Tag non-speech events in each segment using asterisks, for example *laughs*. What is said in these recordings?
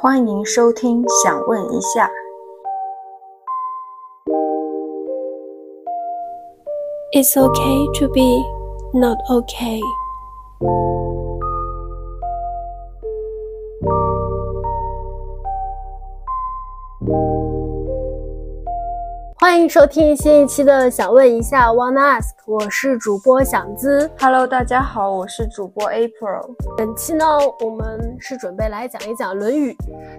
欢迎收听，想问一下。It's okay to be not okay. 欢迎收听新一期的《想问一下 Wanna Ask》，我是主播想姿。Hello，大家好，我是主播 April。本期呢，我们是准备来讲一讲《论语》。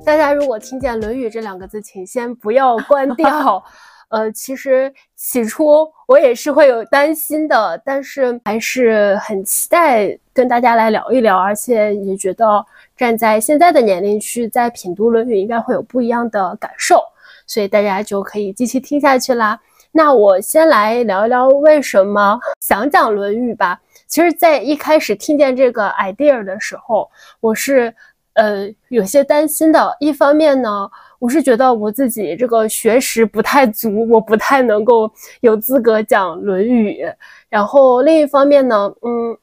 大家如果听见《论语》这两个字，请先不要关掉。*laughs* 呃，其实起初我也是会有担心的，但是还是很期待跟大家来聊一聊，而且也觉得站在现在的年龄去再品读《论语》，应该会有不一样的感受，所以大家就可以继续听下去啦。那我先来聊一聊为什么想讲《论语》吧。其实，在一开始听见这个 idea 的时候，我是呃有些担心的。一方面呢，我是觉得我自己这个学识不太足，我不太能够有资格讲《论语》。然后另一方面呢，嗯，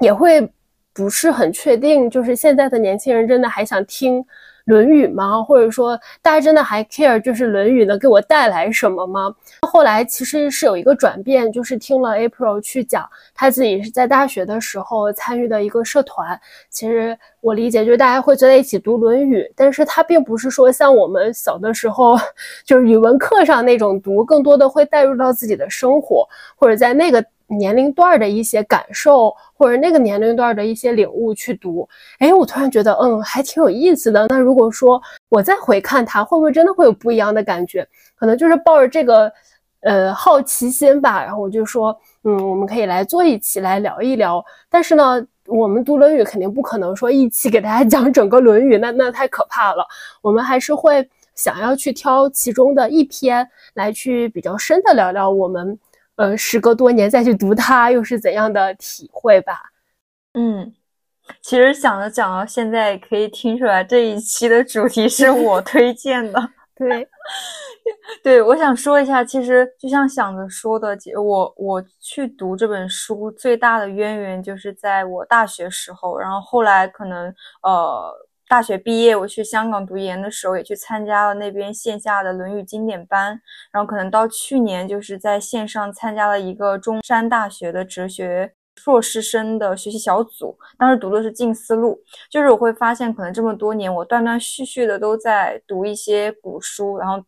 也会不是很确定，就是现在的年轻人真的还想听《论语》吗？或者说大家真的还 care 就是《论语》能给我带来什么吗？后来其实是有一个转变，就是听了 April 去讲他自己是在大学的时候参与的一个社团。其实我理解就是大家会坐在一起读《论语》，但是它并不是说像我们小的时候 *laughs* 就是语文课上那种读，更多的会带入到自己的生活，或者在那个年龄段的一些感受，或者那个年龄段的一些领悟去读。哎，我突然觉得，嗯，还挺有意思的。那如果说我再回看它，会不会真的会有不一样的感觉？可能就是抱着这个。呃，好奇心吧，然后我就说，嗯，我们可以来做一期来聊一聊。但是呢，我们读《论语》肯定不可能说一期给大家 *laughs* 讲整个《论语》，那那太可怕了。我们还是会想要去挑其中的一篇来去比较深的聊聊我们，呃，时隔多年再去读它又是怎样的体会吧。嗯，其实想着讲到现在，可以听出来这一期的主题是我推荐的。*laughs* 对。*laughs* 对，我想说一下，其实就像想着说的，我我去读这本书最大的渊源就是在我大学时候，然后后来可能呃大学毕业，我去香港读研的时候，也去参加了那边线下的《论语》经典班，然后可能到去年就是在线上参加了一个中山大学的哲学硕士生的学习小组，当时读的是近思路，就是我会发现，可能这么多年我断断续续的都在读一些古书，然后。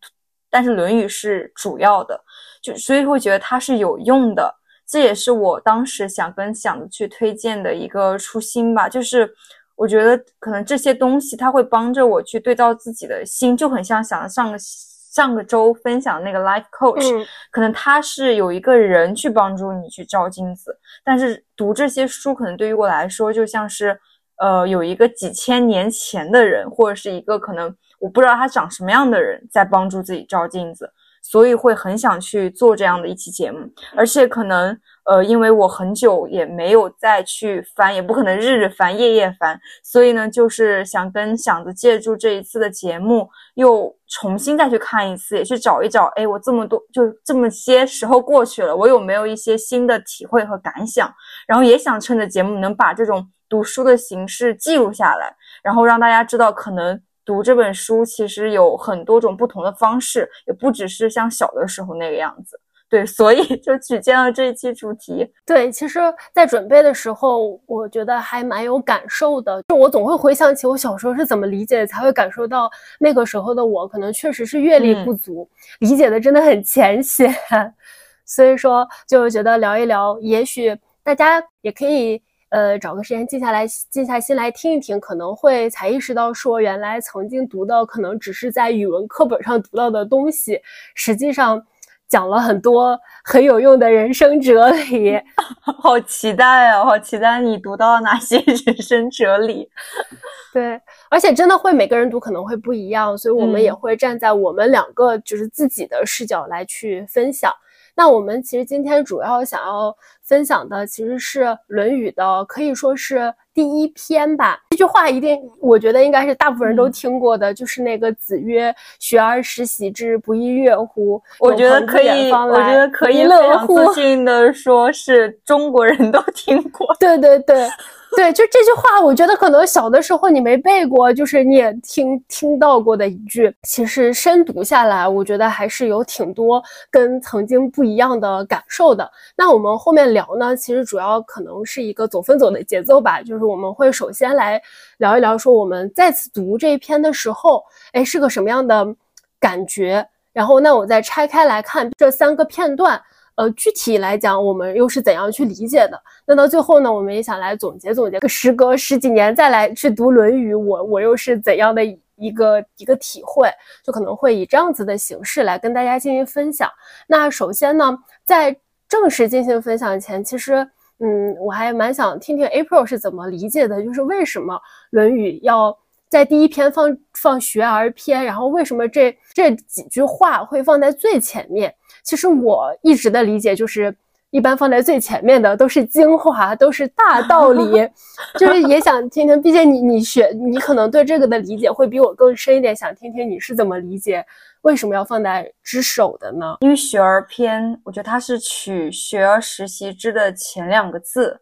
但是《论语》是主要的，就所以会觉得它是有用的，这也是我当时想跟想去推荐的一个初心吧。就是我觉得可能这些东西它会帮着我去对照自己的心，就很像想上个上个周分享那个 Life Coach，、嗯、可能他是有一个人去帮助你去照镜子，但是读这些书可能对于我来说就像是呃有一个几千年前的人，或者是一个可能。我不知道他长什么样的人在帮助自己照镜子，所以会很想去做这样的一期节目，而且可能呃，因为我很久也没有再去翻，也不可能日日翻、夜夜翻，所以呢，就是想跟想着借助这一次的节目，又重新再去看一次，也去找一找，哎，我这么多就这么些时候过去了，我有没有一些新的体会和感想？然后也想趁着节目能把这种读书的形式记录下来，然后让大家知道可能。读这本书其实有很多种不同的方式，也不只是像小的时候那个样子。对，所以就举荐了这一期主题。对，其实，在准备的时候，我觉得还蛮有感受的。就我总会回想起我小时候是怎么理解，才会感受到那个时候的我，可能确实是阅历不足，嗯、理解的真的很浅显。*laughs* 所以说，就觉得聊一聊，也许大家也可以。呃，找个时间静下来，静下心来听一听，可能会才意识到说，原来曾经读的可能只是在语文课本上读到的东西，实际上讲了很多很有用的人生哲理。*laughs* 好期待啊！好期待你读到哪些 *laughs* 人生哲理。对，而且真的会每个人读可能会不一样，所以我们也会站在我们两个就是自己的视角来去分享。那我们其实今天主要想要分享的其实是《论语》的，可以说是第一篇吧。这句话一定，我觉得应该是大部分人都听过的，嗯、就是那个“子曰：学而时习之，不亦乐乎？”我觉得可以，我觉得可以非常自信的说，是中国人都听过。对 *laughs* 对对。*laughs* 对，就这句话，我觉得可能小的时候你没背过，就是你也听听到过的一句。其实深读下来，我觉得还是有挺多跟曾经不一样的感受的。那我们后面聊呢，其实主要可能是一个走分走的节奏吧，就是我们会首先来聊一聊，说我们再次读这一篇的时候，哎，是个什么样的感觉？然后，那我再拆开来看这三个片段。呃，具体来讲，我们又是怎样去理解的？那到最后呢，我们也想来总结总结。时隔十几年再来去读《论语》，我我又是怎样的一个一个体会？就可能会以这样子的形式来跟大家进行分享。那首先呢，在正式进行分享前，其实，嗯，我还蛮想听听 April 是怎么理解的，就是为什么《论语》要。在第一篇放放学而篇，然后为什么这这几句话会放在最前面？其实我一直的理解就是，一般放在最前面的都是精华，都是大道理。就是也想听听，毕竟你你学，你可能对这个的理解会比我更深一点，想听听你是怎么理解，为什么要放在之首的呢？因为学而篇，我觉得它是取“学而时习之”的前两个字，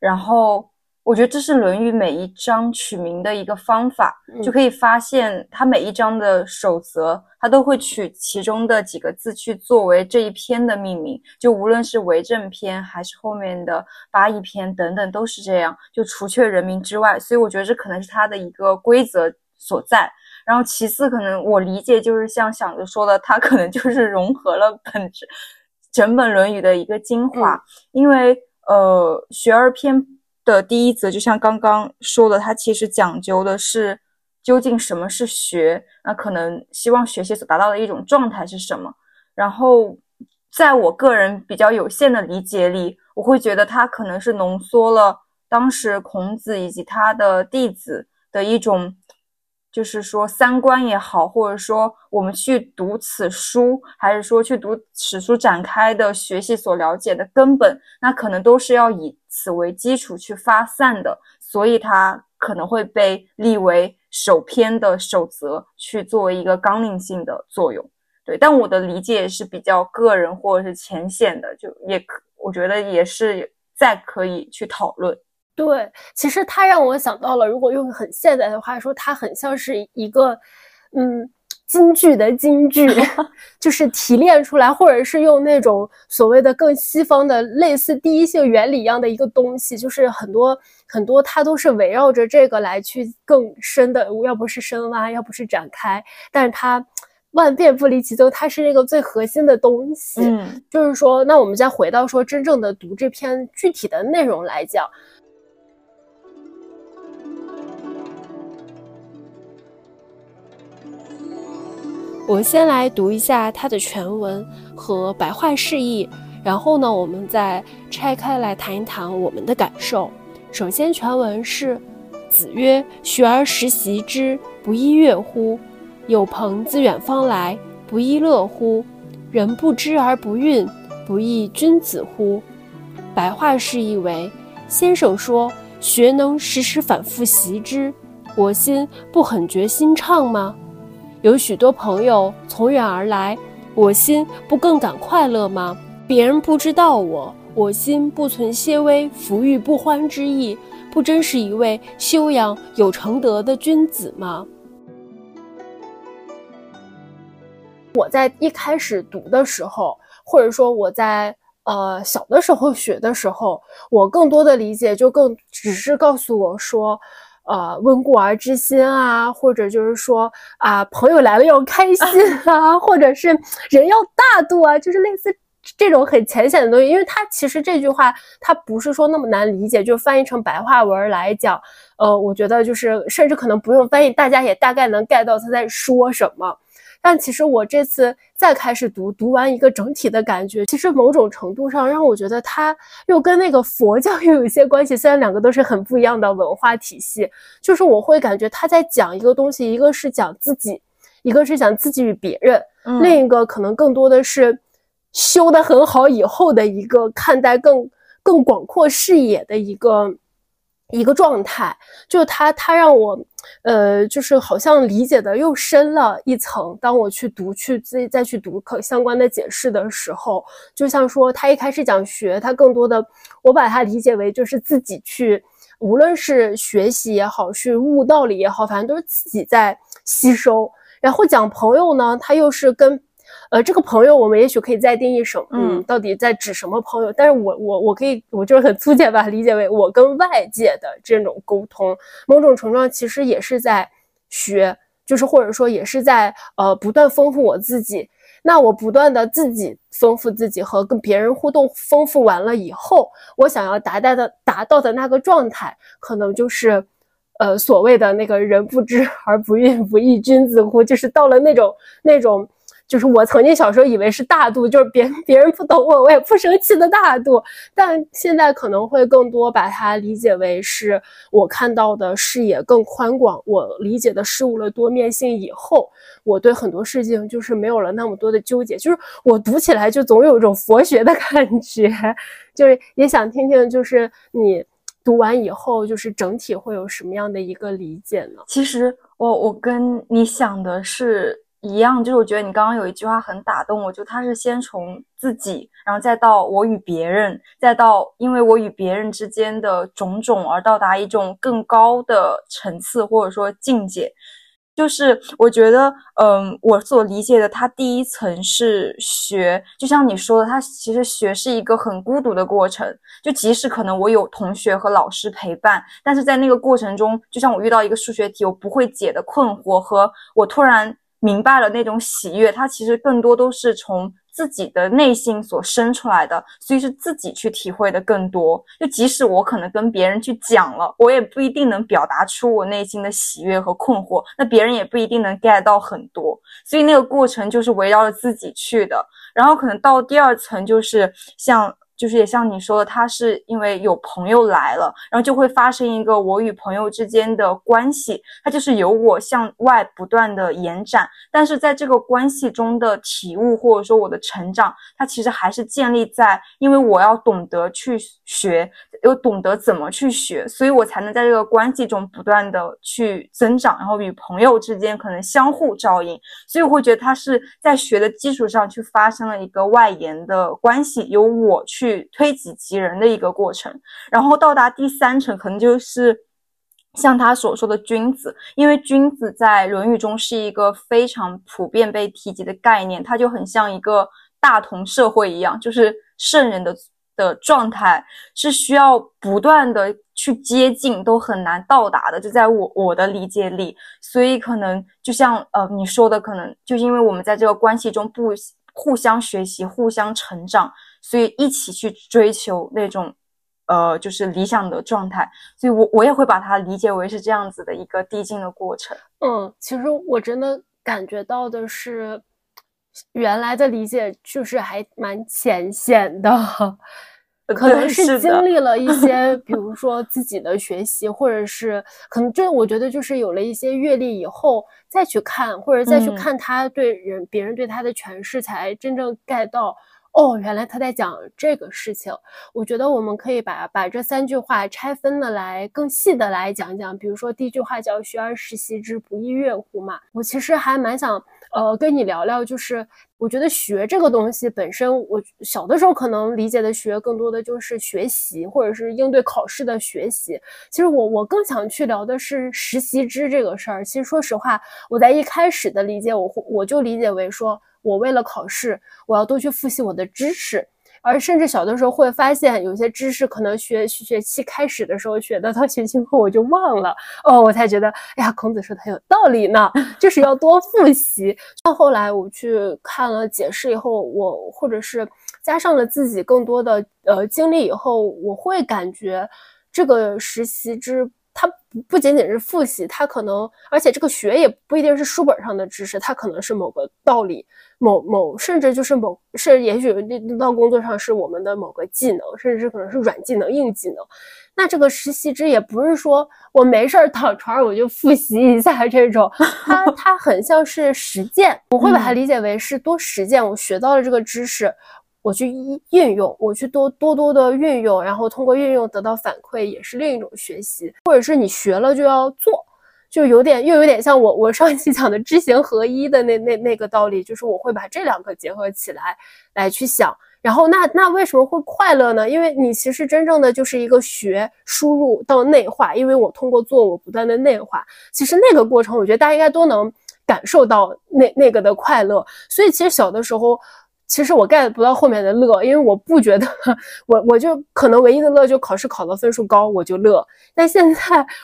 然后。我觉得这是《论语》每一章取名的一个方法，就可以发现它每一章的守则，它都会取其中的几个字去作为这一篇的命名。就无论是为政篇还是后面的八佾篇等等，都是这样。就除却人名之外，所以我觉得这可能是它的一个规则所在。然后其次，可能我理解就是像想着说的，它可能就是融合了本质整本《论语》的一个精华，因为呃，学而篇。的第一则，就像刚刚说的，它其实讲究的是究竟什么是学，那可能希望学习所达到的一种状态是什么。然后，在我个人比较有限的理解里，我会觉得它可能是浓缩了当时孔子以及他的弟子的一种。就是说，三观也好，或者说我们去读此书，还是说去读此书展开的学习所了解的根本，那可能都是要以此为基础去发散的，所以它可能会被立为首篇的守则，去作为一个纲领性的作用。对，但我的理解是比较个人或者是浅显的，就也可，我觉得也是再可以去讨论。对，其实它让我想到了，如果用很现代的话说，它很像是一个，嗯，京剧的京剧，*laughs* 就是提炼出来，或者是用那种所谓的更西方的类似第一性原理一样的一个东西，就是很多很多，它都是围绕着这个来去更深的，要不是深挖，要不是展开，但是它万变不离其宗，它是那个最核心的东西。嗯，就是说，那我们再回到说真正的读这篇具体的内容来讲。我先来读一下它的全文和白话释义，然后呢，我们再拆开来谈一谈我们的感受。首先，全文是：子曰：“学而时习之，不亦乐乎？有朋自远方来，不亦乐乎？人不知而不愠，不亦君子乎？”白话释义为：先生说，学能时时反复习之，我心不很觉心畅吗？有许多朋友从远而来，我心不更感快乐吗？别人不知道我，我心不存些微浮欲不欢之意，不真是一位修养有成德的君子吗？我在一开始读的时候，或者说我在呃小的时候学的时候，我更多的理解就更只是告诉我说。呃，温故而知新啊，或者就是说啊，朋友来了要开心 *laughs* 啊，或者是人要大度啊，就是类似这种很浅显的东西。因为它其实这句话它不是说那么难理解，就翻译成白话文来讲，呃，我觉得就是甚至可能不用翻译，大家也大概能 get 到他在说什么。但其实我这次再开始读，读完一个整体的感觉，其实某种程度上让我觉得它又跟那个佛教又有一些关系。虽然两个都是很不一样的文化体系，就是我会感觉他在讲一个东西，一个是讲自己，一个是讲自己与别人，另一个可能更多的是修得很好以后的一个看待更更广阔视野的一个。一个状态，就他，他让我，呃，就是好像理解的又深了一层。当我去读，去自己再去读可相关的解释的时候，就像说他一开始讲学，他更多的，我把它理解为就是自己去，无论是学习也好，是悟道理也好，反正都是自己在吸收。然后讲朋友呢，他又是跟，呃，这个朋友我们也许可以再定义什，嗯，到底在指什么朋友？但是我我我可以，我就是很粗浅把它理解为我跟外界的这种沟通，某种程度上其实也是在学，就是或者说也是在呃不断丰富我自己。那我不断的自己丰富自己和跟别人互动丰富完了以后，我想要达到的达到的那个状态，可能就是，呃，所谓的那个人不知 *laughs* 而不愠，不亦君子乎？就是到了那种那种。就是我曾经小时候以为是大度，就是别别人不懂我，我也不生气的大度。但现在可能会更多把它理解为是我看到的视野更宽广，我理解的事物的多面性以后，我对很多事情就是没有了那么多的纠结。就是我读起来就总有一种佛学的感觉，就是也想听听，就是你读完以后，就是整体会有什么样的一个理解呢？其实我我跟你想的是。一样，就是我觉得你刚刚有一句话很打动我，就他是先从自己，然后再到我与别人，再到因为我与别人之间的种种而到达一种更高的层次或者说境界。就是我觉得，嗯，我所理解的，他第一层是学，就像你说的，他其实学是一个很孤独的过程。就即使可能我有同学和老师陪伴，但是在那个过程中，就像我遇到一个数学题我不会解的困惑，和我突然。明白了那种喜悦，它其实更多都是从自己的内心所生出来的，所以是自己去体会的更多。就即使我可能跟别人去讲了，我也不一定能表达出我内心的喜悦和困惑，那别人也不一定能 get 到很多。所以那个过程就是围绕着自己去的，然后可能到第二层就是像。就是也像你说的，他是因为有朋友来了，然后就会发生一个我与朋友之间的关系，它就是由我向外不断的延展，但是在这个关系中的体悟或者说我的成长，它其实还是建立在因为我要懂得去学，又懂得怎么去学，所以我才能在这个关系中不断的去增长，然后与朋友之间可能相互照应，所以我会觉得他是在学的基础上去发生了一个外延的关系，由我去。去推己及人的一个过程，然后到达第三层，可能就是像他所说的君子，因为君子在《论语》中是一个非常普遍被提及的概念，它就很像一个大同社会一样，就是圣人的的状态是需要不断的去接近，都很难到达的。就在我我的理解里，所以可能就像呃你说的，可能就因为我们在这个关系中不互相学习、互相成长。所以一起去追求那种，呃，就是理想的状态。所以我我也会把它理解为是这样子的一个递进的过程。嗯，其实我真的感觉到的是，原来的理解就是还蛮浅显的，可能是经历了一些，比如说自己的学习，或者是可能这我觉得就是有了一些阅历以后再去看，或者再去看他对人别人对他的诠释，才真正 get 到。哦，原来他在讲这个事情。我觉得我们可以把把这三句话拆分的来更细的来讲讲。比如说第一句话叫“学而时习之，不亦说乎”嘛。我其实还蛮想呃跟你聊聊，就是我觉得学这个东西本身，我小的时候可能理解的学更多的就是学习或者是应对考试的学习。其实我我更想去聊的是实习之这个事儿。其实说实话，我在一开始的理解，我我就理解为说。我为了考试，我要多去复习我的知识，而甚至小的时候会发现，有些知识可能学学期开始的时候学的，到学期末我就忘了。哦，我才觉得，哎呀，孔子说的很有道理呢，*laughs* 就是要多复习。到后来我去看了解释以后，我或者是加上了自己更多的呃经历以后，我会感觉这个实习之。它不不仅仅是复习，它可能，而且这个学也不一定是书本上的知识，它可能是某个道理，某某，甚至就是某是，也许到工作上是我们的某个技能，甚至可能是软技能、硬技能。那这个实习之也不是说我没事儿躺床上我就复习一下这种，它 *laughs* 它很像是实践，我会把它理解为是多实践，我学到了这个知识。我去运用，我去多多多的运用，然后通过运用得到反馈，也是另一种学习。或者是你学了就要做，就有点又有点像我我上一期讲的知行合一的那那那个道理，就是我会把这两个结合起来来去想，然后那那为什么会快乐呢？因为你其实真正的就是一个学输入到内化，因为我通过做我不断的内化，其实那个过程我觉得大家应该都能感受到那那个的快乐。所以其实小的时候，其实我 get 不到后面的乐，因为我不觉得我我就可能唯一的乐就考试考的分数高我就乐。但现在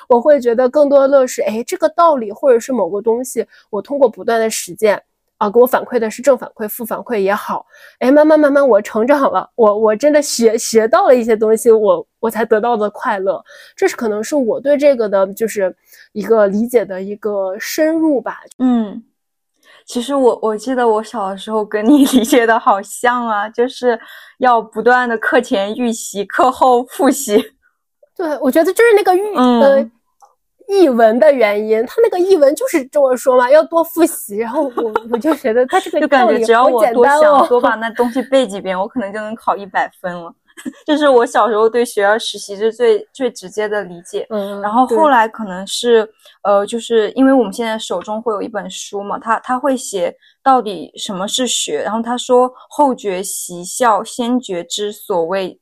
我会觉得更多的乐是，哎，这个道理或者是某个东西，我通过不断的实践。啊，给我反馈的是正反馈、负反馈也好，哎，慢慢慢慢我成长了，我我真的学学到了一些东西，我我才得到的快乐，这是可能是我对这个的就是一个理解的一个深入吧。嗯，其实我我记得我小的时候跟你 *laughs* 理解的好像啊，就是要不断的课前预习，课后复习。*laughs* 对，我觉得就是那个预呃。译文的原因，他那个译文就是这么说嘛，要多复习。然后我我就觉得他这个就感觉只要我多想多把那东西背几遍，我可能就能考一百分了。这是我小时候对学校实习是最最直接的理解。嗯，然后后来可能是呃，就是因为我们现在手中会有一本书嘛，他他会写到底什么是学，然后他说后觉习效，先觉之所谓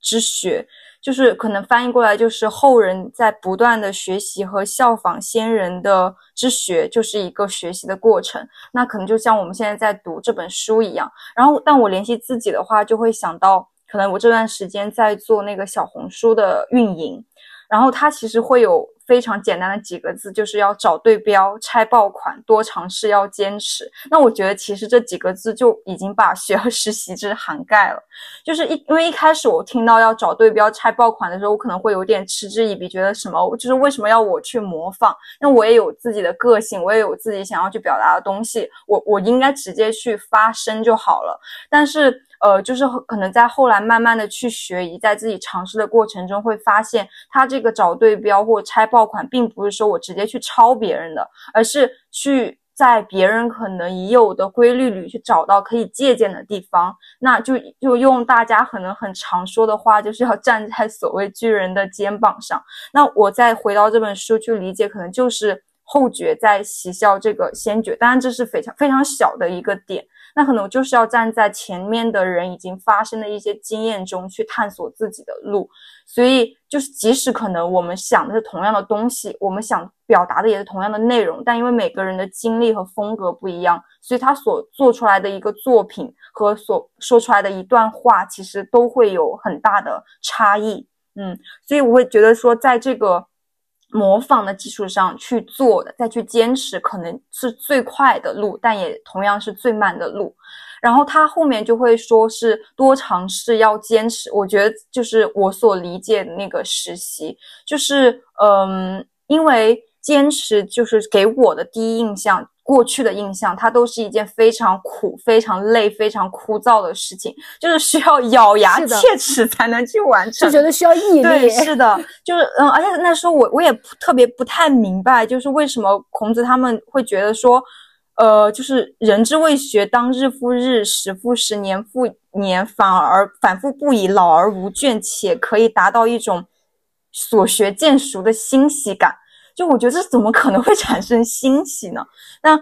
之学。就是可能翻译过来就是后人在不断的学习和效仿先人的之学，就是一个学习的过程。那可能就像我们现在在读这本书一样。然后，但我联系自己的话，就会想到，可能我这段时间在做那个小红书的运营，然后它其实会有。非常简单的几个字，就是要找对标、拆爆款、多尝试、要坚持。那我觉得其实这几个字就已经把学和实习之涵盖了。就是一因为一开始我听到要找对标、拆爆款的时候，我可能会有点嗤之以鼻，觉得什么就是为什么要我去模仿？那我也有自己的个性，我也有自己想要去表达的东西，我我应该直接去发声就好了。但是。呃，就是可能在后来慢慢的去学习，在自己尝试的过程中，会发现他这个找对标或拆爆款，并不是说我直接去抄别人的，而是去在别人可能已有的规律里去找到可以借鉴的地方。那就就用大家可能很常说的话，就是要站在所谓巨人的肩膀上。那我再回到这本书去理解，可能就是后觉在习效这个先觉，当然这是非常非常小的一个点。那可能就是要站在前面的人已经发生的一些经验中去探索自己的路，所以就是即使可能我们想的是同样的东西，我们想表达的也是同样的内容，但因为每个人的经历和风格不一样，所以他所做出来的一个作品和所说出来的一段话，其实都会有很大的差异。嗯，所以我会觉得说，在这个。模仿的基础上去做的，再去坚持，可能是最快的路，但也同样是最慢的路。然后他后面就会说是多尝试，要坚持。我觉得就是我所理解的那个实习，就是嗯，因为坚持就是给我的第一印象。过去的印象，它都是一件非常苦、非常累、非常枯燥的事情，就是需要咬牙切齿才能去完成，就觉得需要毅力。对，是的，就是嗯，而且那时候我我也特别不太明白，就是为什么孔子他们会觉得说，呃，就是人之未学，当日复日，时复时，年复年，反而反复不已，老而无倦，且可以达到一种所学渐熟的欣喜感。就我觉得这怎么可能会产生欣喜呢？那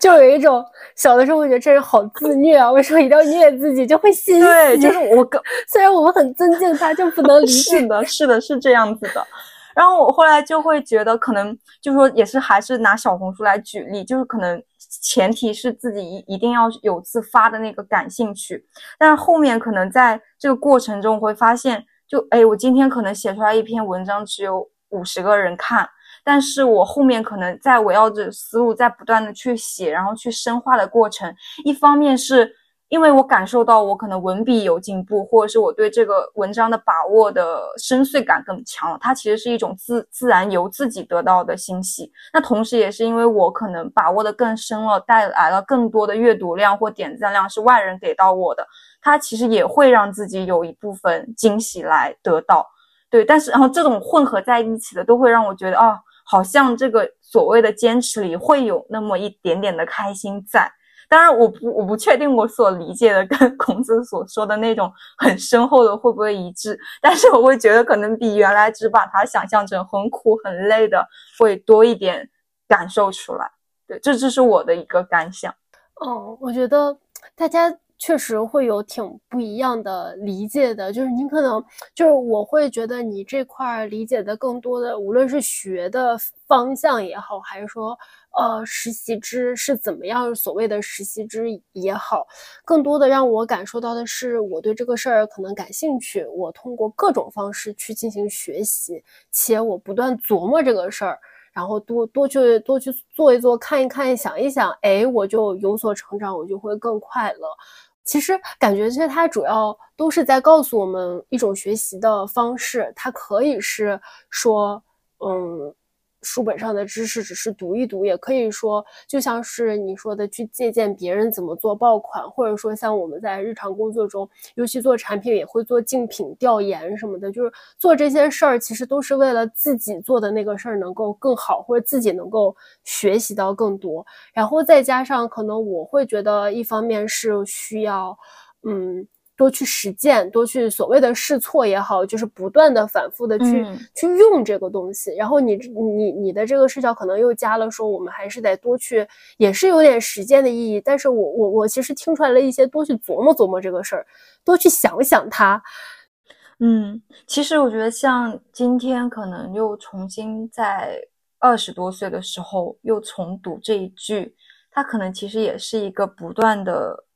就有一种小的时候，我觉得这人好自虐啊！为什么一定要虐自己就会欣喜？对，就是我跟 *laughs* 虽然我们很尊敬他，就不能理解。是的，*laughs* 是的，是这样子的。然后我后来就会觉得，可能就是说，也是还是拿小红书来举例，就是可能前提是自己一一定要有自发的那个感兴趣，但是后面可能在这个过程中会发现，就哎，我今天可能写出来一篇文章只有五十个人看。但是我后面可能在围绕着思路在不断的去写，然后去深化的过程，一方面是因为我感受到我可能文笔有进步，或者是我对这个文章的把握的深邃感更强了，它其实是一种自自然由自己得到的欣喜。那同时也是因为我可能把握的更深了，带来了更多的阅读量或点赞量是外人给到我的，它其实也会让自己有一部分惊喜来得到。对，但是然后这种混合在一起的，都会让我觉得啊。好像这个所谓的坚持里会有那么一点点的开心在，当然我不我不确定我所理解的跟孔子所说的那种很深厚的会不会一致，但是我会觉得可能比原来只把它想象成很苦很累的会多一点感受出来。对，这就是我的一个感想。哦，我觉得大家。确实会有挺不一样的理解的。就是你可能就是我会觉得你这块理解的更多的，无论是学的方向也好，还是说。呃，实习之是怎么样？所谓的实习之也好，更多的让我感受到的是，我对这个事儿可能感兴趣。我通过各种方式去进行学习，且我不断琢磨这个事儿，然后多多去多去做一做，看一看，想一想，哎，我就有所成长，我就会更快乐。其实感觉，其实它主要都是在告诉我们一种学习的方式，它可以是说，嗯。书本上的知识只是读一读，也可以说，就像是你说的，去借鉴别人怎么做爆款，或者说像我们在日常工作中，尤其做产品也会做竞品调研什么的，就是做这些事儿，其实都是为了自己做的那个事儿能够更好，或者自己能够学习到更多。然后再加上，可能我会觉得，一方面是需要，嗯。多去实践，多去所谓的试错也好，就是不断的反复的去去用这个东西。然后你你你的这个视角可能又加了说，我们还是得多去，也是有点实践的意义。但是我我我其实听出来了一些，多去琢磨琢磨这个事儿，多去想想它。嗯，其实我觉得像今天可能又重新在二十多岁的时候又重读这一句，它可能其实也是一个不断的。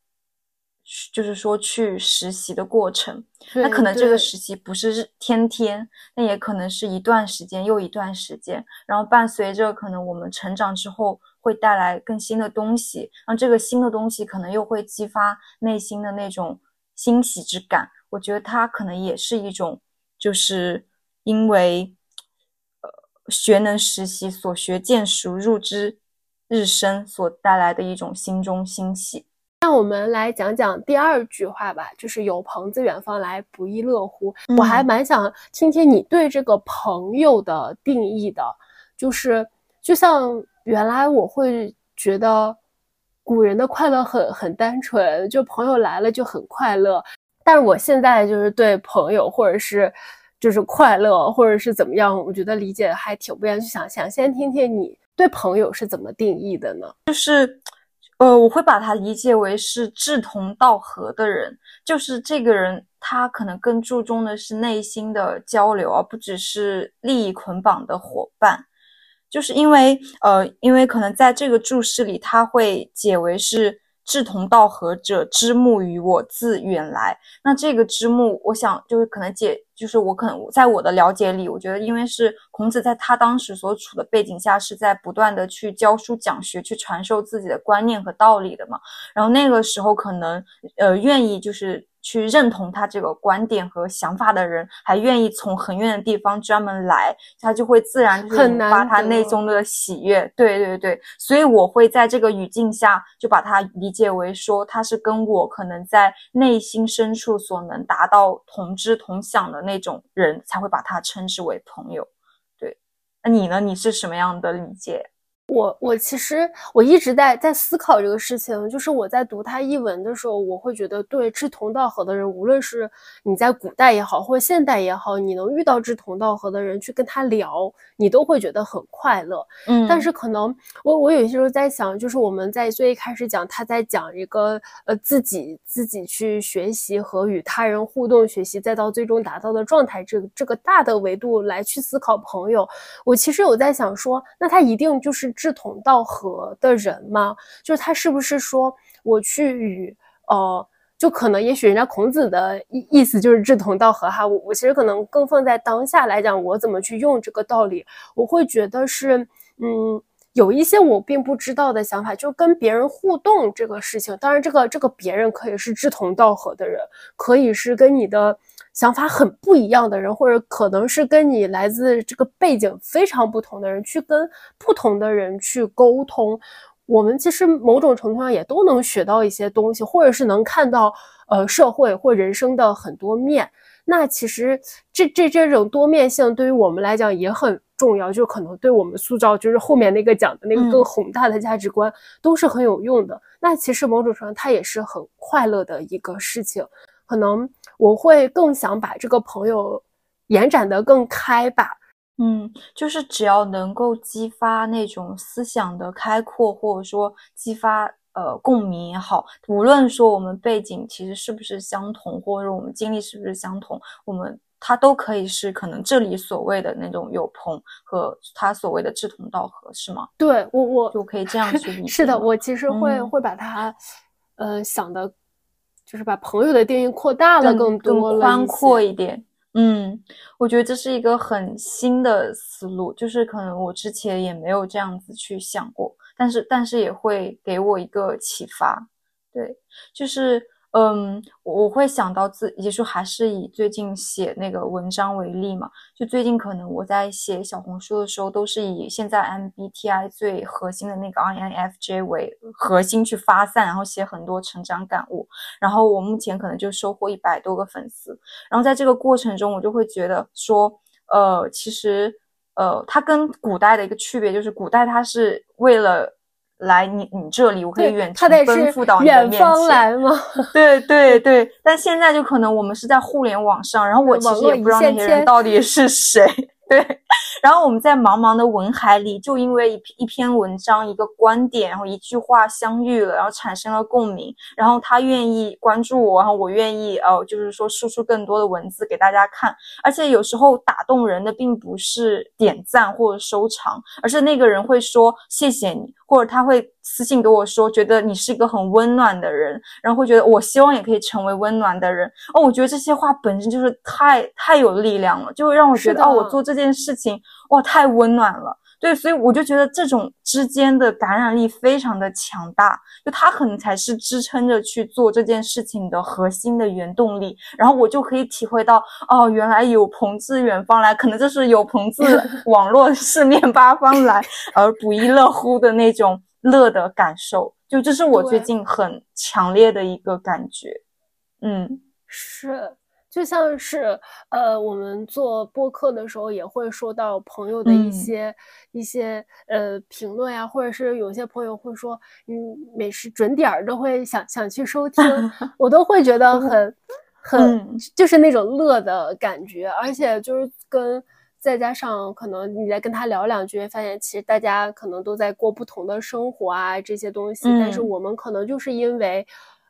就是说去实习的过程，那可能这个实习不是日天天，那也可能是一段时间又一段时间，然后伴随着可能我们成长之后会带来更新的东西，然后这个新的东西可能又会激发内心的那种欣喜之感。我觉得它可能也是一种，就是因为呃学能实习，所学见熟，入之日深所带来的一种心中欣喜。那我们来讲讲第二句话吧，就是有朋自远方来，不亦乐乎。我还蛮想听听你对这个朋友的定义的，就是就像原来我会觉得古人的快乐很很单纯，就朋友来了就很快乐，但是我现在就是对朋友或者是就是快乐或者是怎么样，我觉得理解还挺不一样。就想想先听听你对朋友是怎么定义的呢？就是。呃，我会把它理解为是志同道合的人，就是这个人，他可能更注重的是内心的交流，而不只是利益捆绑的伙伴。就是因为，呃，因为可能在这个注释里，他会解为是。志同道合者，知木于我自远来。那这个知木，我想就是可能解，就是我可能在我的了解里，我觉得因为是孔子在他当时所处的背景下，是在不断的去教书讲学，去传授自己的观念和道理的嘛。然后那个时候可能，呃，愿意就是。去认同他这个观点和想法的人，还愿意从很远的地方专门来，他就会自然就是引发他内中的喜悦。对对对，所以我会在这个语境下就把它理解为说，他是跟我可能在内心深处所能达到同知同享的那种人，才会把他称之为朋友。对，那你呢？你是什么样的理解？我我其实我一直在在思考这个事情，就是我在读他译文的时候，我会觉得对志同道合的人，无论是你在古代也好，或者现代也好，你能遇到志同道合的人去跟他聊，你都会觉得很快乐。嗯，但是可能我我有些时候在想，就是我们在最一开始讲他在讲一个呃自己自己去学习和与他人互动学习，再到最终达到的状态，这这个大的维度来去思考朋友，我其实有在想说，那他一定就是。志同道合的人吗？就是他是不是说我去与呃，就可能也许人家孔子的意意思就是志同道合哈。我我其实可能更放在当下来讲，我怎么去用这个道理，我会觉得是嗯，有一些我并不知道的想法，就跟别人互动这个事情。当然，这个这个别人可以是志同道合的人，可以是跟你的。想法很不一样的人，或者可能是跟你来自这个背景非常不同的人，去跟不同的人去沟通，我们其实某种程度上也都能学到一些东西，或者是能看到呃社会或人生的很多面。那其实这这这种多面性对于我们来讲也很重要，就可能对我们塑造就是后面那个讲的那个更宏大的价值观都是很有用的。那其实某种程度上它也是很快乐的一个事情，可能。我会更想把这个朋友延展的更开吧，嗯，就是只要能够激发那种思想的开阔，或者说激发呃共鸣也好，无论说我们背景其实是不是相同，或者我们经历是不是相同，我们它都可以是可能这里所谓的那种有朋和他所谓的志同道合，是吗？对我我就可以这样去理解。*laughs* 是的，我其实会嗯会把它呃想的，就是把朋友的定义扩大了更多了宽阔一点。嗯，我觉得这是一个很新的思路，就是可能我之前也没有这样子去想过，但是但是也会给我一个启发。对，就是嗯，我会想到自，也就还是以最近写那个文章为例嘛，就最近可能我在写小红书的时候，都是以现在 MBTI 最核心的那个 INFJ 为核心去发散，然后写很多成长感悟。然后我目前可能就收获一百多个粉丝，然后在这个过程中，我就会觉得说，呃，其实，呃，它跟古代的一个区别就是，古代它是为了来你你这里，我可以远程奔赴到你的远面方前，来吗？*laughs* 对对对，但现在就可能我们是在互联网上，然后我其实也不知道那些人到底是谁，对。然后我们在茫茫的文海里，就因为一一篇文章、一个观点，然后一句话相遇了，然后产生了共鸣，然后他愿意关注我，然后我愿意呃，就是说输出更多的文字给大家看。而且有时候打动人的并不是点赞或者收藏，而是那个人会说谢谢你，或者他会私信给我说，觉得你是一个很温暖的人，然后会觉得我希望也可以成为温暖的人。哦，我觉得这些话本身就是太太有力量了，就会让我觉得哦，我做这件事情哇太温暖了。对，所以我就觉得这种之间的感染力非常的强大，就它可能才是支撑着去做这件事情的核心的原动力。然后我就可以体会到，哦，原来有朋自远方来，可能就是有朋自 *laughs* 网络四面八方来，而不亦乐乎的那种乐的感受。就这是我最近很强烈的一个感觉。嗯是，就像是呃，我们做播客的时候也会收到朋友的一嗯。些、一些呃评论呀，或者是有些朋友会说，嗯，每时准点儿都会想想去收听，*laughs* 我都会觉得很很、嗯。就是那种乐的感觉，而且就是跟。再加上可能你再跟他聊两句，发现其实大家可能都在过不同的生活啊，这些东西，但是嗯。我们可能就是因为，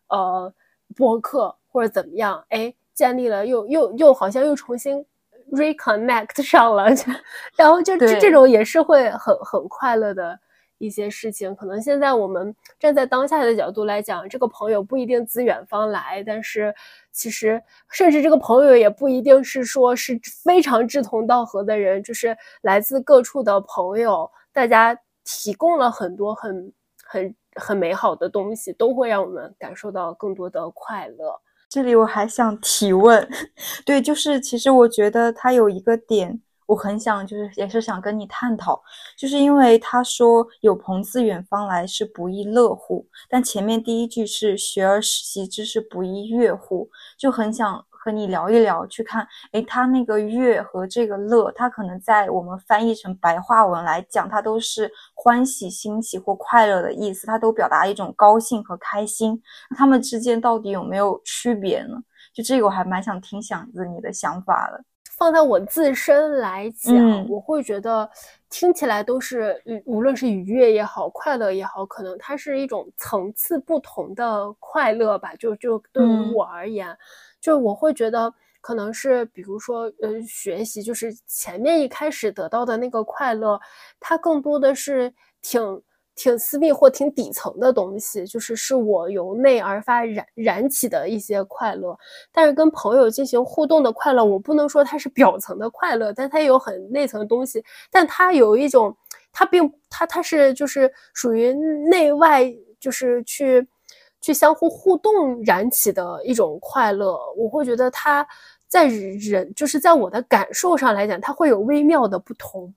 呃，播客或者怎么样，哎，建立了又又又好像又重新 reconnect 上了，就然后就这这种也是会很很快乐的一些事情。可能现在我们站在当下的角度来讲，这个朋友不一定自远方来，但是其实甚至这个朋友也不一定是说是非常志同道合的人，就是来自各处的朋友，大家提供了很多很很很美好的东西，都会让我们感受到更多的快乐。这里我还想提问，*laughs* 对，就是其实我觉得他有一个点，我很想就是也是想跟你探讨，就是因为他说有朋自远方来是不亦乐乎，但前面第一句是学而时习之是不亦乐乎，就很想和你聊一聊，去看，诶，他那个乐和这个乐，它可能在我们翻译成白话文来讲，它都是欢喜、欣喜或快乐的意思，它都表达一种高兴和开心。那他们之间到底有没有区别呢？就这个我还蛮想听想子你的想法的。放在我自身来讲，嗯我会觉得听起来都是，嗯无论是愉悦也好，快乐也好，可能它是一种层次不同的快乐吧。就就对于嗯我而言，就我会觉得可能是，比如说，呃，学习，就是前面一开始得到的那个快乐，它更多的是挺。挺私密或挺底层的东西，就是是我由内而发燃燃起的一些快乐，但是跟朋友进行互动的快乐，我不能说它是表层的快乐，但它有很内层的东西，但它有一种，它并它它是就是属于内外，就是去去相互互动燃起的一种快乐。我会觉得它在人就是在我的感受上来讲，它会有微妙的不同。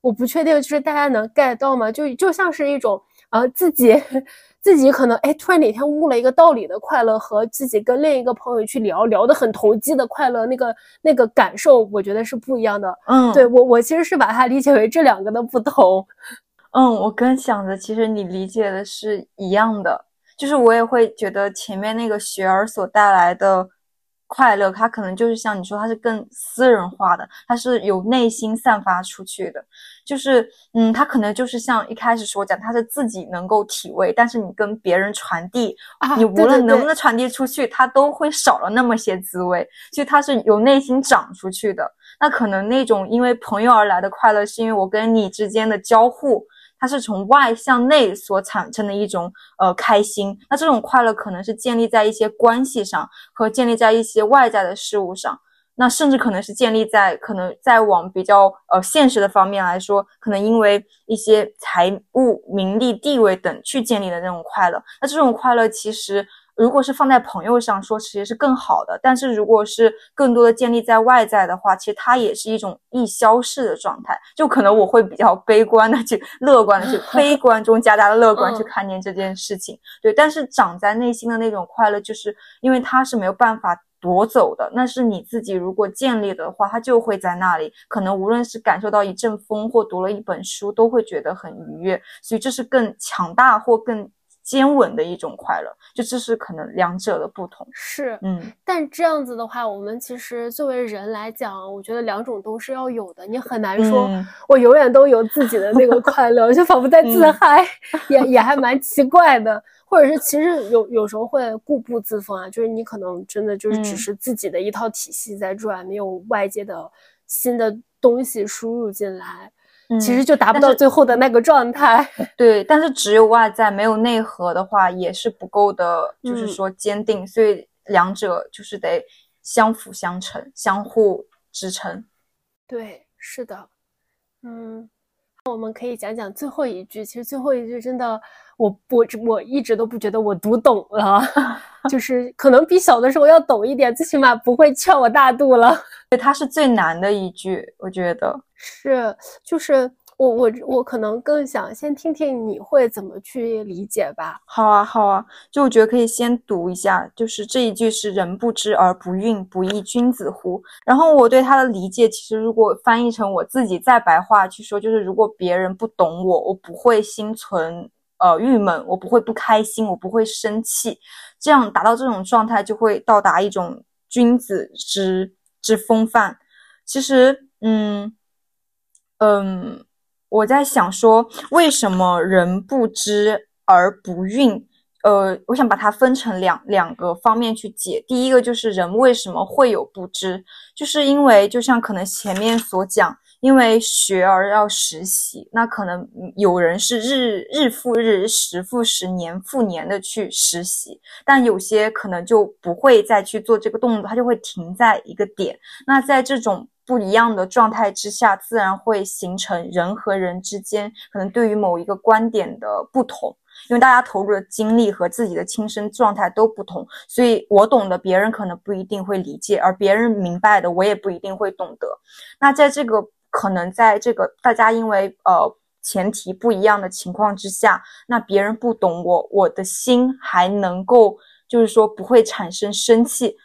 我不确定，就是大家能 get 到吗？就就像是一种呃自己 *laughs* 自己可能哎突然哪天悟了一个道理的快乐，和自己跟另一个朋友去聊聊得很投机的快乐，那个那个感受，我觉得是不一样的。嗯，对我我其实是把它理解为这两个的不同。嗯，我跟想着其实你理解的是一样的，就是我也会觉得前面那个学儿所带来的快乐，它可能就是像你说，它是更私人化的，它是由内心散发出去的，就是嗯，它可能就是像一开始说讲，它是自己能够体味，但是你跟别人传递，你无论能不能传递出去，它都会少了那么些滋味，所以它是由内心长出去的。那可能那种因为朋友而来的快乐，是因为我跟你之间的交互。它是从外向内所产生的一种呃开心，那这种快乐可能是建立在一些关系上，和建立在一些外在的事物上，那甚至可能是建立在可能再往比较呃现实的方面来说，可能因为一些财务、名利、地位等去建立的那种快乐，那这种快乐其实。如果是放在朋友上说，其实是更好的。但是如果是更多的建立在外在的话，其实它也是一种易消逝的状态。就可能我会比较悲观的去，乐观的去，悲观中夹杂的乐观去看见这件事情。对，但是长在内心的那种快乐，就是因为它是没有办法夺走的。那是你自己如果建立的话，它就会在那里。可能无论是感受到一阵风，或读了一本书，都会觉得很愉悦。所以这是更强大或更。坚稳的一种快乐，就这是可能两者的不同。是，嗯，但这样子的话，我们其实作为人来讲，我觉得两种都是要有的。你很难说，我永远都有自己的那个快乐，*laughs* 就仿佛在自嗨，也也还蛮奇怪的。或者是其实有有时候会固步自封啊，就是你可能真的就是只是自己的一套体系在转，没有外界的新的东西输入进来。其实就达不到最后的那个状态。对，但是只有外在没有内核的话，也是不够的，就是说坚定。所以两者就是得相辅相成，相互支撑。对，是的。嗯，我们可以讲讲最后一句。其实最后一句真的，我我我一直都不觉得我读懂了，*laughs* 就是可能比小的时候要懂一点，最起码不会劝我大度了。对，它是最难的一句，我觉得。是，就是我我我可能更想先听听你会怎么去理解吧。好啊，好啊，就我觉得可以先读一下，就是这一句是“人不知而不愠，不亦君子乎”。然后我对他的理解，其实如果翻译成我自己再白话去说，就是如果别人不懂我，我不会心存呃郁闷，我不会不开心，我不会生气，这样达到这种状态，就会到达一种君子之之风范。其实，嗯。嗯，我在想说，为什么人不知而不愠？呃，我想把它分成两两个方面去解。第一个就是人为什么会有不知，就是因为就像可能前面所讲，因为学而要实习，那可能有人是日日复日、时复时、年复年的去实习，但有些可能就不会再去做这个动作，他就会停在一个点。那在这种不一样的状态之下，自然会形成人和人之间可能对于某一个观点的不同，因为大家投入的精力和自己的亲身状态都不同，所以我懂的别人可能不一定会理解，而别人明白的我也不一定会懂得。那在这个可能在这个大家因为呃前提不一样的情况之下，那别人不懂我，我的心还能够就是说不会产生生气，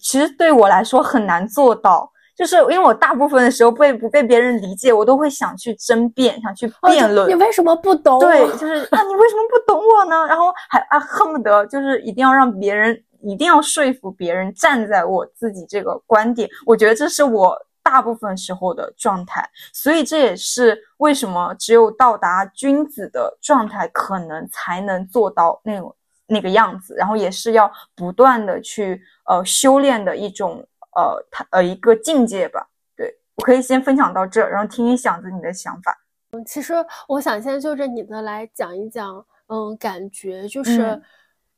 其实对我来说很难做到。就是因为我大部分的时候被不被别人理解，我都会想去争辩，想去辩论。你为什么不懂？对，就是啊，你为什么不懂我呢？然后还啊，恨不得就是一定要让别人，一定要说服别人站在我自己这个观点。我觉得这是我大部分时候的状态，所以这也是为什么只有到达君子的状态，可能才能做到那种那个样子。然后也是要不断的去呃修炼的一种。呃，他呃一个境界吧，对我可以先分享到这，然后听听响子你的想法。嗯，其实我想先就着你的来讲一讲，嗯，感觉就是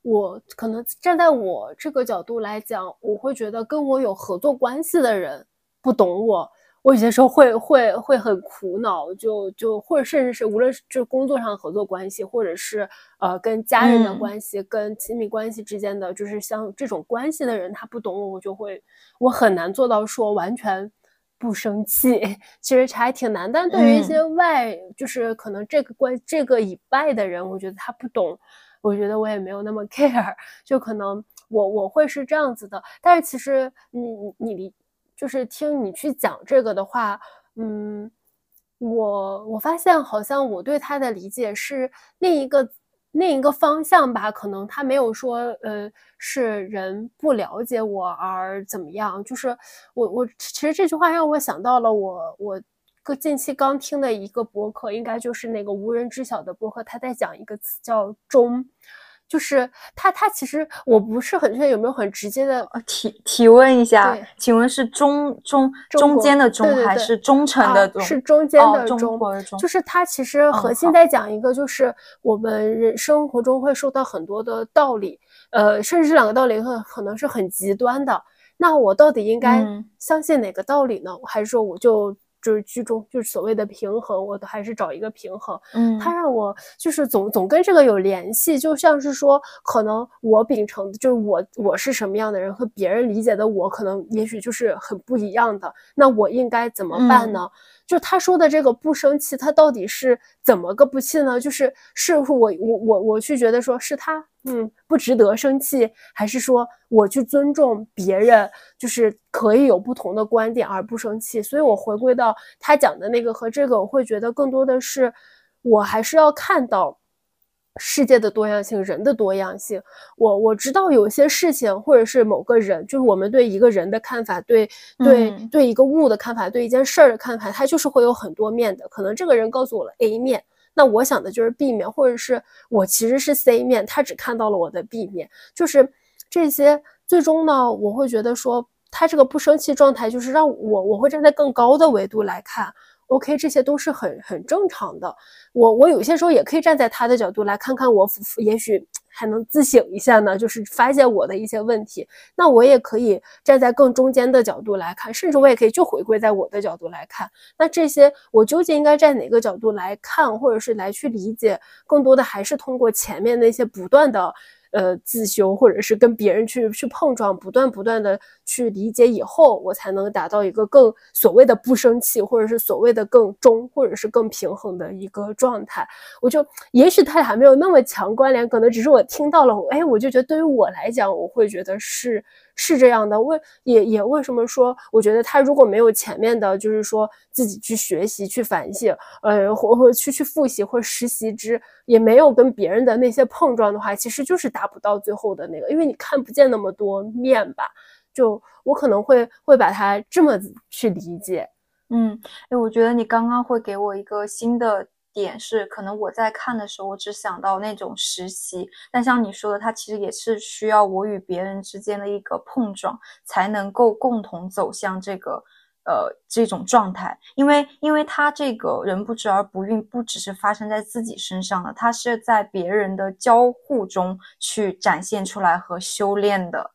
我可能站在我这个角度来讲，我会觉得跟我有合作关系的人不懂我。我有些时候会会会很苦恼，就就或者甚至是无论是就工作上合作关系，或者是呃跟家人的关系，跟亲密关系之间的，就是像这种关系的人，他不懂我，我就会我很难做到说完全不生气。*laughs* 其实还挺难，但对于一些外，就是可能这个关这个以外的人，我觉得他不懂，我觉得我也没有那么 *laughs* care，就可能我我会是这样子的。但是其实你你理。就是听你去讲这个的话，嗯，我我发现好像我对他的理解是另一个另一个方向吧，可能他没有说，呃，是人不了解我而怎么样。就是我我其实这句话让我想到了我我个近期刚听的一个博客，应该就是那个无人知晓的博客，他在讲一个词叫“忠”。就是他，他其实我不是很确定有没有很直接的提提问一下，请问是中中中间的中还是忠诚的忠？是中间的忠，就是他其实核心在讲一个，就是我们人生活中会受到很多的道理，呃，甚至这两个道理很可能是很极端的。那我到底应该相信哪个道理呢？还是说我就？就是居中，就是所谓的平衡，我都还是找一个平衡。嗯，他让我就是总总跟这个有联系，就像是说，可能我秉承的就是我我是什么样的人，和别人理解的我，可能也许就是很不一样的。那我应该怎么办呢？就他说的这个不生气，他到底是怎么个不气呢？就是是我我我我去觉得说是他嗯不值得生气，还是说我去尊重别人，就是可以有不同的观点而不生气？所以我回归到他讲的那个和这个，我会觉得更多的是我还是要看到。世界的多样性，人的多样性。我我知道有些事情，或者是某个人，就是我们对一个人的看法，对对对一个物的看法，对一件事儿的看法，它就是会有很多面的。可能这个人告诉我了 A 面，那我想的就是 B 面，或者是我其实是 C 面，他只看到了我的 B 面。就是这些，最终呢，我会觉得说，他这个不生气状态，就是让我我会站在更高的维度来看。OK，这些都是很很正常的。我我有些时候也可以站在他的角度来看看，我也许还能自省一下呢，就是发现我的一些问题。那我也可以站在更中间的角度来看，甚至我也可以就回归在我的角度来看。那这些我究竟应该站哪个角度来看，或者是来去理解，更多的还是通过前面那些不断的。呃，自修或者是跟别人去去碰撞，不断不断的去理解以后，我才能达到一个更所谓的不生气，或者是所谓的更中，或者是更平衡的一个状态。我就也许他俩没有那么强关联，可能只是我听到了，哎，我就觉得对于我来讲，我会觉得是。是这样的，为也也为什么说，我觉得他如果没有前面的，就是说自己去学习、去反省，呃，或或去去复习或实习之，也没有跟别人的那些碰撞的话，其实就是达不到最后的那个，因为你看不见那么多面吧。就我可能会会把它这么去理解，嗯，哎，我觉得你刚刚会给我一个新的。点是，可能我在看的时候，我只想到那种实习，但像你说的，它其实也是需要我与别人之间的一个碰撞，才能够共同走向这个呃这种状态。因为，因为他这个人不知而不愠，不只是发生在自己身上的，他是在别人的交互中去展现出来和修炼的。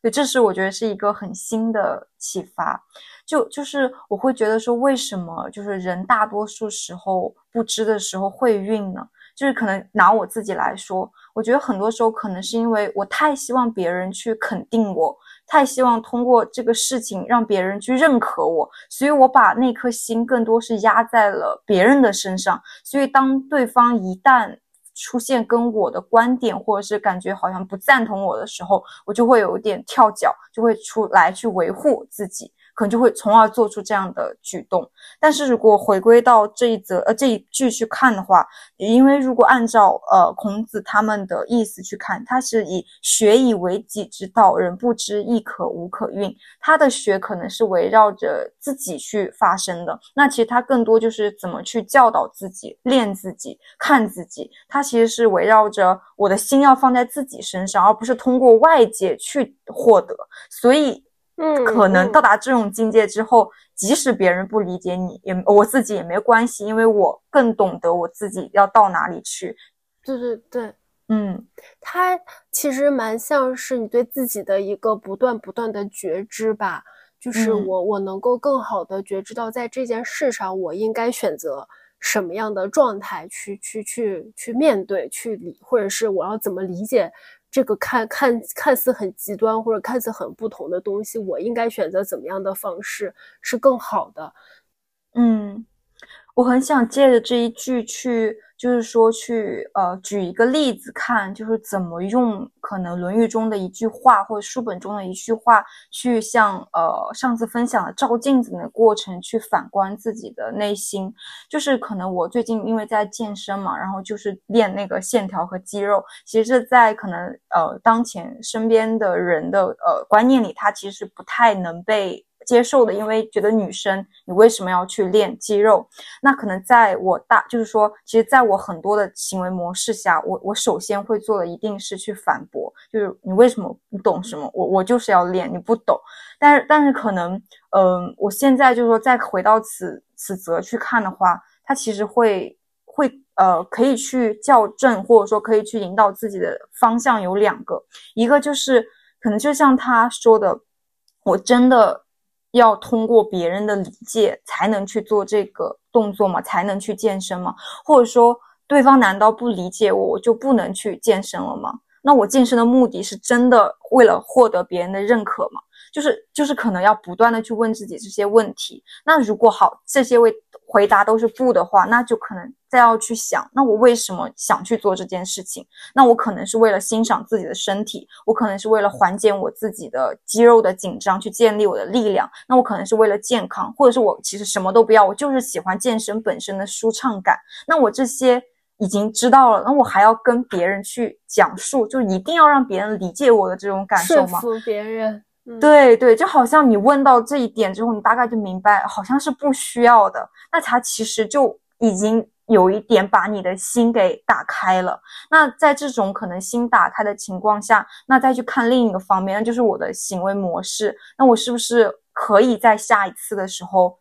对，这是我觉得是一个很新的启发。就就是我会觉得说，为什么就是人大多数时候不知的时候会晕呢？就是可能拿我自己来说，我觉得很多时候可能是因为我太希望别人去肯定我，太希望通过这个事情让别人去认可我，所以我把那颗心更多是压在了别人的身上。所以当对方一旦出现跟我的观点，或者是感觉好像不赞同我的时候，我就会有点跳脚，就会出来去维护自己。可能就会从而做出这样的举动，但是如果回归到这一则呃这一句去看的话，因为如果按照呃孔子他们的意思去看，他是以学以为己之道，人不知亦可无可运。他的学可能是围绕着自己去发生的，那其实他更多就是怎么去教导自己、练自己、看自己。他其实是围绕着我的心要放在自己身上，而不是通过外界去获得。所以。嗯，可能到达这种境界之后，即使别人不理解你，也我自己也没关系，因为我更懂得我自己要到哪里去。对对对，嗯，它其实蛮像是你对自己的一个不断不断的觉知吧，就是我我能够更好的觉知到，在这件事上，我应该选择什么样的状态去去去去面对去理，或者是我要怎么理解。这个看看看似很极端或者看似很不同的东西，我应该选择怎么样的方式是更好的？嗯，我很想借着这一句去。就是说去呃举一个例子看，就是怎么用可能《论语》中的一句话或者书本中的一句话，去像呃上次分享的照镜子的过程去反观自己的内心。就是可能我最近因为在健身嘛，然后就是练那个线条和肌肉，其实，在可能呃当前身边的人的呃观念里，它其实不太能被。接受的，因为觉得女生你为什么要去练肌肉？那可能在我大，就是说，其实在我很多的行为模式下，我我首先会做的一定是去反驳，就是你为什么不懂什么？我我就是要练，你不懂。但是但是可能，嗯，我现在就是说再回到此此则去看的话，它其实会会呃可以去校正，或者说可以去引导自己的方向有两个，一个就是可能就像他说的，我真的。要通过别人的理解才能去做这个动作吗？才能去健身吗？或者说，对方难道不理解我，我就不能去健身了吗？那我健身的目的是真的为了获得别人的认可吗？就是就是可能要不断的去问自己这些问题。那如果好这些为回答都是不的话，那就可能再要去想，那我为什么想去做这件事情？那我可能是为了欣赏自己的身体，我可能是为了缓解我自己的肌肉的紧张，去建立我的力量。那我可能是为了健康，或者是我其实什么都不要，我就是喜欢健身本身的舒畅感。那我这些已经知道了，那我还要跟别人去讲述，就一定要让别人理解我的这种感受吗？说服别人。对对，就好像你问到这一点之后，你大概就明白，好像是不需要的。那他其实就已经有一点把你的心给打开了。那在这种可能心打开的情况下，那再去看另一个方面，那就是我的行为模式。那我是不是可以在下一次的时候，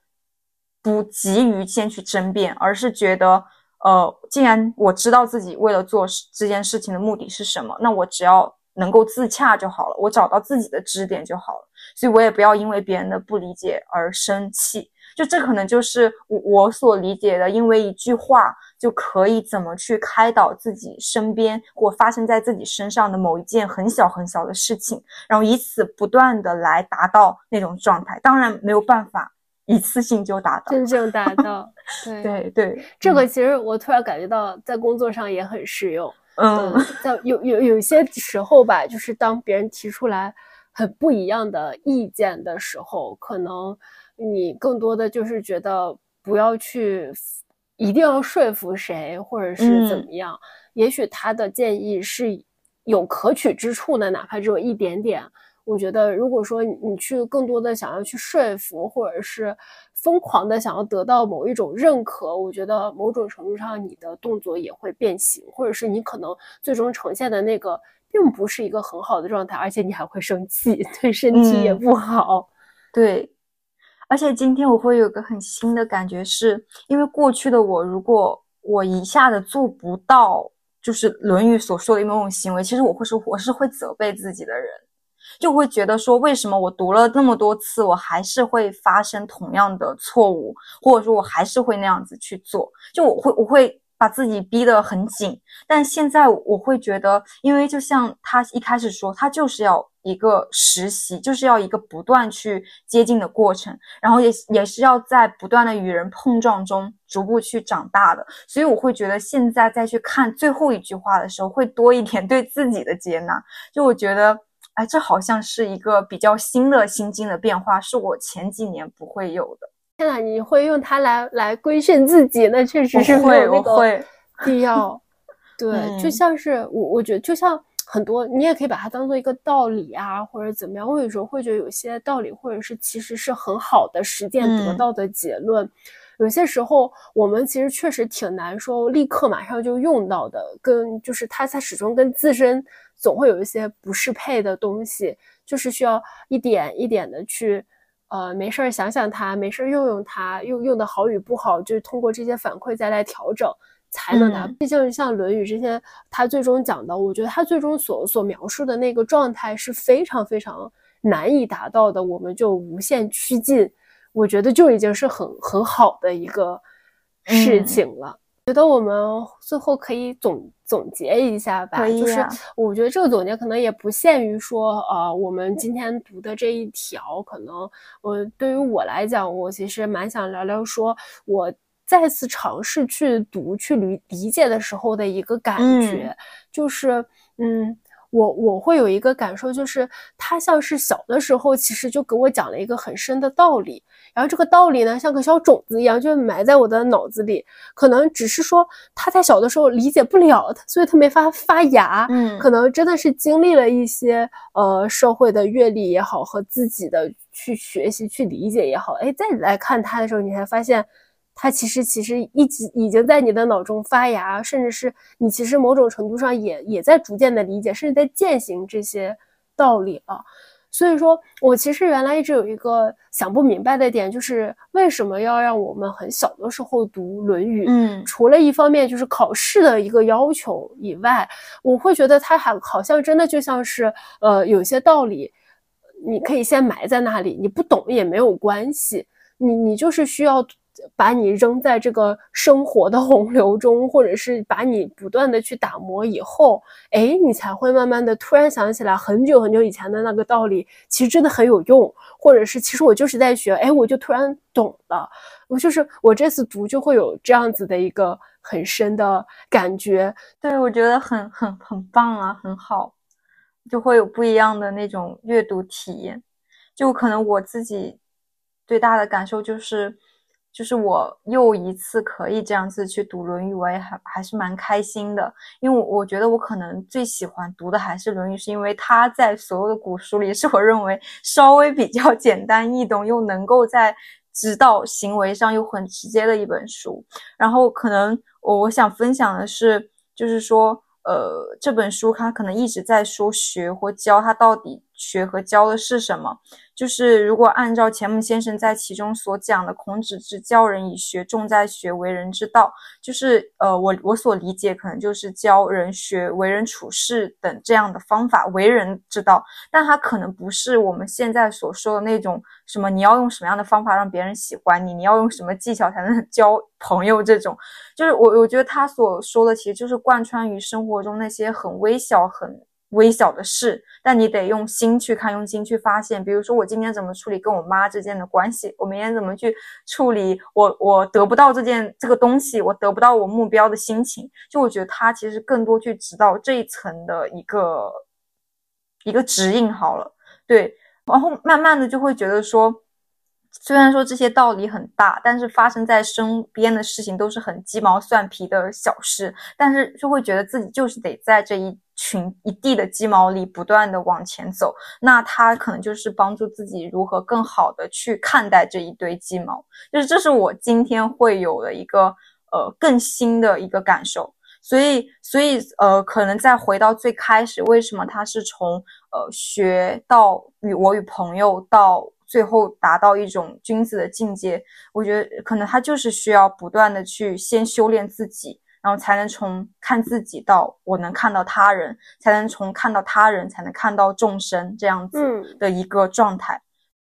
不急于先去争辩，而是觉得，呃，既然我知道自己为了做这件事情的目的是什么，那我只要。能够自洽就好了，我找到自己的支点就好了，所以我也不要因为别人的不理解而生气。就这可能就是我我所理解的，因为一句话就可以怎么去开导自己身边或发生在自己身上的某一件很小很小的事情，然后以此不断的来达到那种状态。当然没有办法一次性就达到，真正达到。*laughs* 对对对，这个其实我突然感觉到在工作上也很适用。嗯，在有有有些时候吧，就是当别人提出来很不一样的意见的时候，可能你更多的就是觉得不要去一定要说服谁，或者是怎么样。也许他的建议是有可取之处的，哪怕只有一点点。我觉得，如果说你去更多的想要去说服，或者是疯狂的想要得到某一种认可，我觉得某种程度上你的动作也会变形，或者是你可能最终呈现的那个并不是一个很好的状态，而且你还会生气，*laughs* 对身体也不好。对，而且今天我会有个很新的感觉，是因为过去的我，如果我一下子做不到，就是《论语》所说的某种行为，其实我会是我是会责备自己的人。就会觉得说，为什么我读了那么多次，我还是会发生同样的错误，或者说我还是会那样子去做？就我会，我会把自己逼得很紧。但现在我会觉得，因为就像他一开始说，他就是要一个实习，就是要一个不断去接近的过程，然后也也是要在不断的与人碰撞中逐步去长大的。所以我会觉得，现在再去看最后一句话的时候，会多一点对自己的接纳。就我觉得。哎，这好像是一个比较新的心境的变化，是我前几年不会有的。天呐，你会用它来来规训自己，那确实是会，那个必要。*laughs* 对，就像是我，我觉得就像很多，你也可以把它当做一个道理啊，或者怎么样。我有时候会觉得有些道理，或者是其实是很好的实践得到的结论。有些时候，我们其实确实挺难说立刻马上就用到的，跟就是它它始终跟自身总会有一些不适配的东西，就是需要一点一点的去，呃，没事儿想想它，没事儿用用它，用用的好与不好，就是通过这些反馈再来调整，才能达。毕竟像《论语》这些，它最终讲的，我觉得它最终所所描述的那个状态是非常非常难以达到的，我们就无限趋近。我觉得就已经是很很好的一个事情了。觉得我们最后可以总总结一下吧，就是我觉得这个总结可能也不限于说，呃，我们今天读的这一条，可能呃对于我来讲，我其实蛮想聊聊说我再次尝试去读、去理理解的时候的一个感觉，就是嗯。我我会有一个感受，就是他像是小的时候，其实就给我讲了一个很深的道理，然后这个道理呢，像个小种子一样，就埋在我的脑子里。可能只是说他在小的时候理解不了，所以他没法发芽。嗯，可能真的是经历了一些呃社会的阅历也好，和自己的去学习去理解也好，哎，再来看他的时候，你才发现。它其实其实一直已经在你的脑中发芽，甚至是你其实某种程度上也也在逐渐的理解，甚至在践行这些道理了。所以说我其实原来一直有一个想不明白的点，就是为什么要让我们很小的时候读《论语》？嗯，除了一方面就是考试的一个要求以外，我会觉得它还好像真的就像是呃有些道理，你可以先埋在那里，你不懂也没有关系，你你就是需要。把你扔在这个生活的洪流中，或者是把你不断的去打磨以后，哎，你才会慢慢的突然想起来很久很久以前的那个道理，其实真的很有用，或者是其实我就是在学，哎，我就突然懂了，我就是我这次读就会有这样子的一个很深的感觉，对我觉得很很很棒啊，很好，就会有不一样的那种阅读体验，就可能我自己最大的感受就是。就是我又一次可以这样子去读《论语》，我也还还是蛮开心的，因为我觉得我可能最喜欢读的还是《论语》，是因为它在所有的古书里是我认为稍微比较简单易懂，又能够在指导行为上又很直接的一本书。然后可能我我想分享的是，就是说，呃，这本书它可能一直在说学或教，它到底学和教的是什么？就是如果按照钱穆先生在其中所讲的“孔子之教人以学，重在学为人之道”，就是呃，我我所理解可能就是教人学为人处事等这样的方法，为人之道。但他可能不是我们现在所说的那种什么你要用什么样的方法让别人喜欢你，你要用什么技巧才能 *laughs* 交朋友这种。就是我我觉得他所说的其实就是贯穿于生活中那些很微小很。微小的事，但你得用心去看，用心去发现。比如说，我今天怎么处理跟我妈之间的关系？我明天怎么去处理我我得不到这件这个东西，我得不到我目标的心情？就我觉得他其实更多去指导这一层的一个一个指引好了，对。然后慢慢的就会觉得说，虽然说这些道理很大，但是发生在身边的事情都是很鸡毛蒜皮的小事，但是就会觉得自己就是得在这一。群一地的鸡毛里不断的往前走，那他可能就是帮助自己如何更好的去看待这一堆鸡毛，就是这是我今天会有的一个呃更新的一个感受。所以，所以呃，可能再回到最开始，为什么他是从呃学到与我与朋友到最后达到一种君子的境界？我觉得可能他就是需要不断的去先修炼自己。然后才能从看自己到我能看到他人，才能从看到他人才能看到众生这样子的一个状态。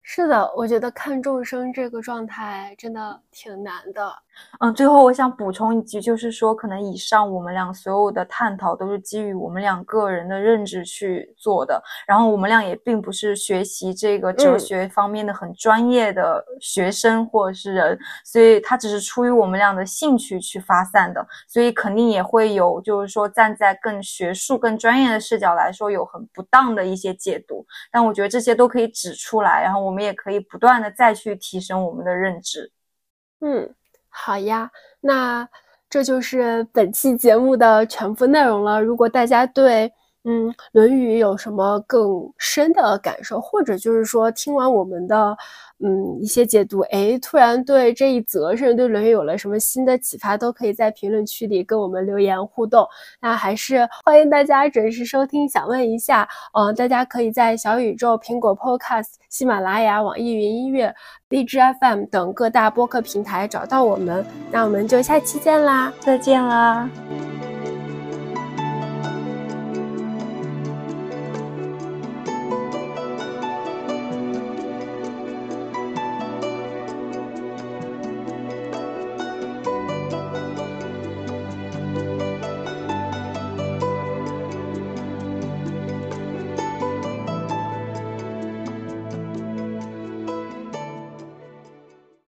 是的，我觉得看众生这个状态真的挺难的。嗯，最后我想补充一句，就是说，可能以上我们俩所有的探讨都是基于我们俩个人的认知去做的，然后我们俩也并不是学习这个哲学方面的很专业的学生或者是人，所以它只是出于我们俩的兴趣去发散的，所以肯定也会有，就是说站在更学术、更专业的视角来说，有很不当的一些解读，但我觉得这些都可以指出来，然后我我们也可以不断的再去提升我们的认知。嗯。好呀，那这就是本期节目的全部内容了。如果大家对嗯《论语》有什么更深的感受，或者就是说听完我们的。嗯，一些解读，哎，突然对这一则甚至对《论语》有了什么新的启发，都可以在评论区里跟我们留言互动。那还是欢迎大家准时收听。想问一下，嗯，大家可以在小宇宙、苹果 Podcast、喜马拉雅、网易云音乐、荔枝 FM 等各大播客平台找到我们。那我们就下期见啦，再见啦。